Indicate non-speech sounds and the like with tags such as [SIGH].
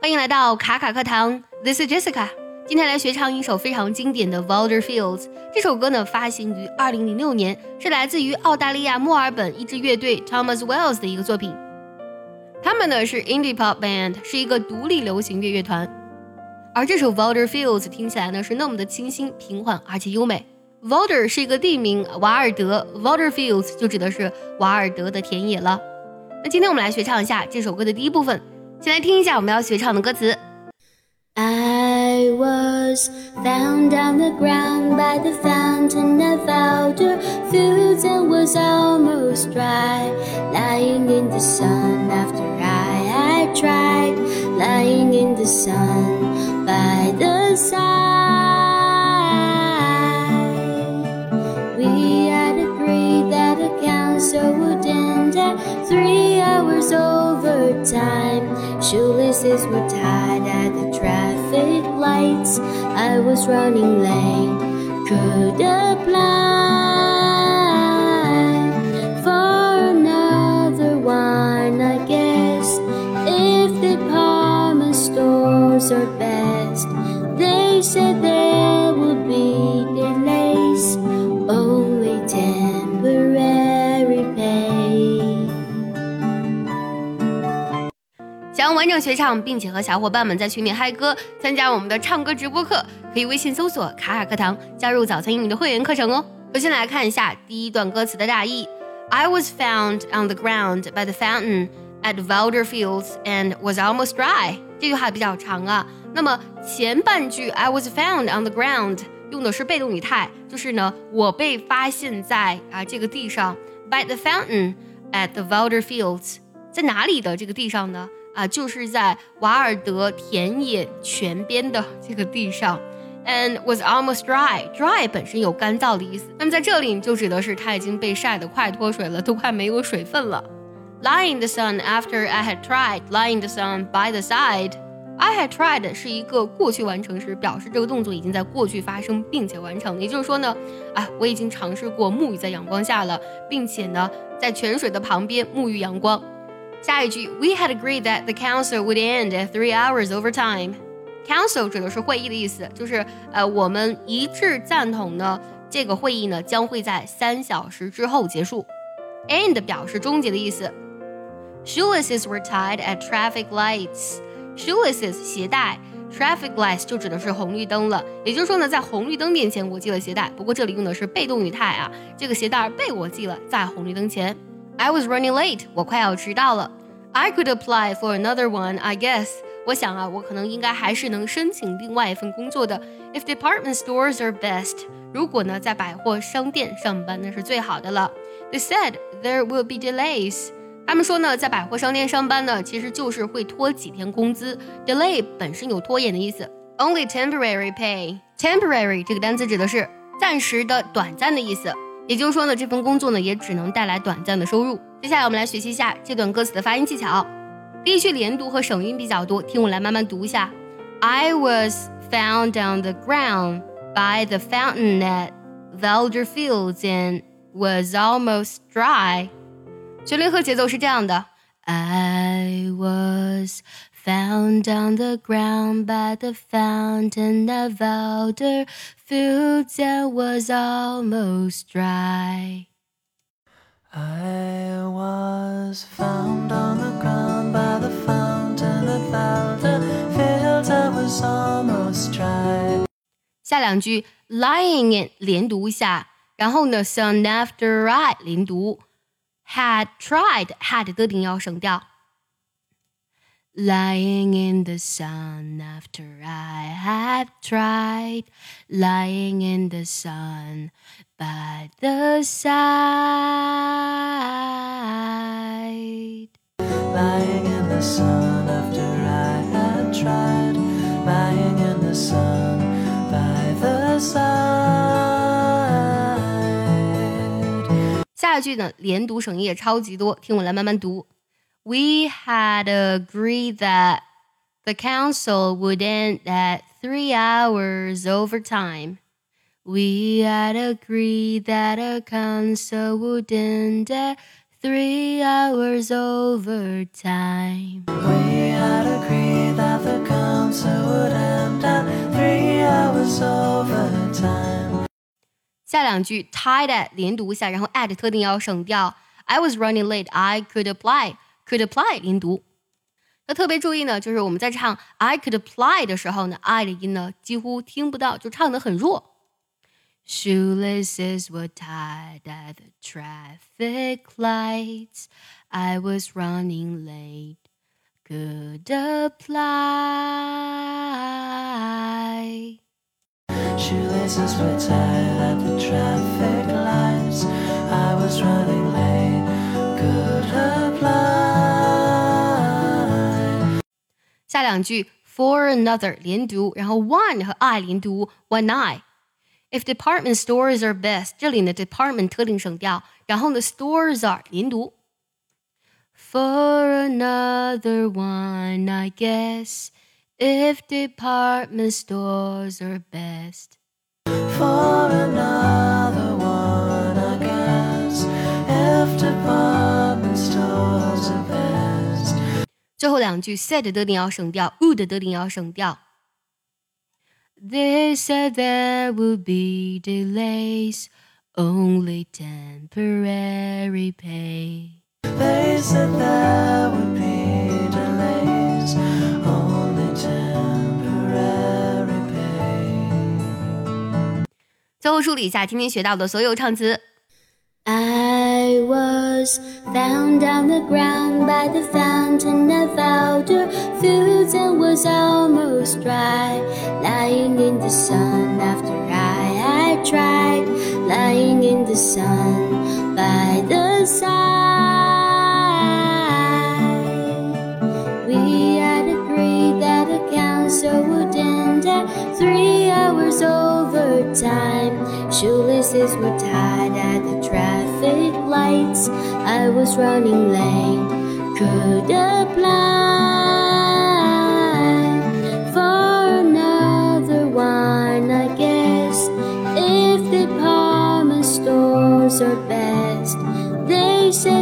欢迎来到卡卡课堂，This is Jessica。今天来学唱一首非常经典的《Wilder Fields》。这首歌呢，发行于2006年，是来自于澳大利亚墨尔本一支乐队 Thomas Wells 的一个作品。他们呢是 Indie Pop Band，是一个独立流行乐乐团。而这首《Wilder Fields》听起来呢是那么的清新、平缓，而且优美。Wilder 是一个地名，瓦尔德，Wilder Fields 就指的是瓦尔德的田野了。那今天我们来学唱一下这首歌的第一部分，先来听一下我们要学唱的歌词。I was found on the ground by the fountain of Wilder Fields and was almost dry, lying in the sun after I had tried, lying in the sun by the side. We had agreed that the council would end at three hours overtime. Shoelaces were tied at the traffic lights. I was running late, could apply 完整学唱，并且和小伙伴们在群里嗨歌，参加我们的唱歌直播课，可以微信搜索“卡卡课堂”，加入早餐英语的会员课程哦。首先来看一下第一段歌词的大意：I was found on the ground by the fountain at Wilder Fields and was almost dry。这句话比较长啊。那么前半句 I was found on the ground 用的是被动语态，就是呢，我被发现在啊这个地上，by the fountain at the Wilder Fields，在哪里的这个地上呢？啊，就是在瓦尔德田野泉边的 [LAUGHS] 这个地上，and was almost dry。dry 本身有干燥的意思，那么在这里就指的是它已经被晒得快脱水了，都快没有水分了。Lie in the sun after I had tried. lying the sun by the side. I had tried 是一个过去完成时，表示这个动作已经在过去发生并且完成。也就是说呢，啊，我已经尝试过沐浴在阳光下了，并且呢，在泉水的旁边沐浴阳光。下一句，We had agreed that the council would end at three hours overtime. Council 指的是会议的意思，就是呃，我们一致赞同呢，这个会议呢将会在三小时之后结束。End 表示终结的意思。Shoelaces were tied at traffic lights. Shoelaces 鞋带，traffic lights 就指的是红绿灯了。也就是说呢，在红绿灯面前我系了鞋带，不过这里用的是被动语态啊，这个鞋带被我系了在红绿灯前。I was running late，我快要迟到了。I could apply for another one, I guess。我想啊，我可能应该还是能申请另外一份工作的。If department stores are best，如果呢在百货商店上班那是最好的了。They said there will be delays。他们说呢，在百货商店上班呢，其实就是会拖几天工资。Delay 本身有拖延的意思。Only temporary pay。Temporary 这个单词指的是暂时的、短暂的意思。也就是说呢，这份工作呢也只能带来短暂的收入。接下来我们来学习一下这段歌词的发音技巧。第一句连读和省音比较多，听我来慢慢读一下。I was found on the ground by the fountain at Wilder Fields and was almost dry。旋律和节奏是这样的：I was found on the ground by the fountain of Wilder Fields and was almost dry. I was found on the ground by the fountain of Wilder Fields. I was almost dry. 下两句 lying in 连读一下，然后呢，soon after I 连读。had tried had 的顶要省掉。 Lying in the sun after I have tried, lying in the sun by the side. Lying in the sun after I had tried. Lying in the sun by the side. 下一句呢，连读省音也超级多，听我来慢慢读。we had agreed that the council would end at three hours overtime. We had agreed that a council would end at three hours overtime. We had agreed that the council would end at three hours overtime. 下两句 tied at 连读一下，然后 at 特定要省掉。I was running late. I could apply Could apply 连读。要特别注意呢，就是我们在唱 I could apply 的时候呢，I 的音呢几乎听不到，就唱得很弱。Shoelaces were tied at the traffic lights. I was running late. Could apply. Shoelaces were tied at the traffic lights. I was running late. 下两句 for another 连读，然后 one 和 I 连读，one I。If department stores are best，这里呢 department 特定省掉，然后呢 stores are 连读。For another one, I guess. If department stores are best. For another one, I guess. If department 最后两句 said 的定要省掉，would 的定要省掉。They said there would be delays, only temporary pay. They said there would be delays, only temporary pay. 最后梳理一下今天学到的所有唱词。 I Found on the ground by the fountain of outer fields and was almost dry, lying in the sun after I had tried, lying in the sun by the side. We had agreed that the council would end at three hours overtime. Shoelaces were tied I was running late. Could apply for another one, I guess. If the Palmer stores are best, they say.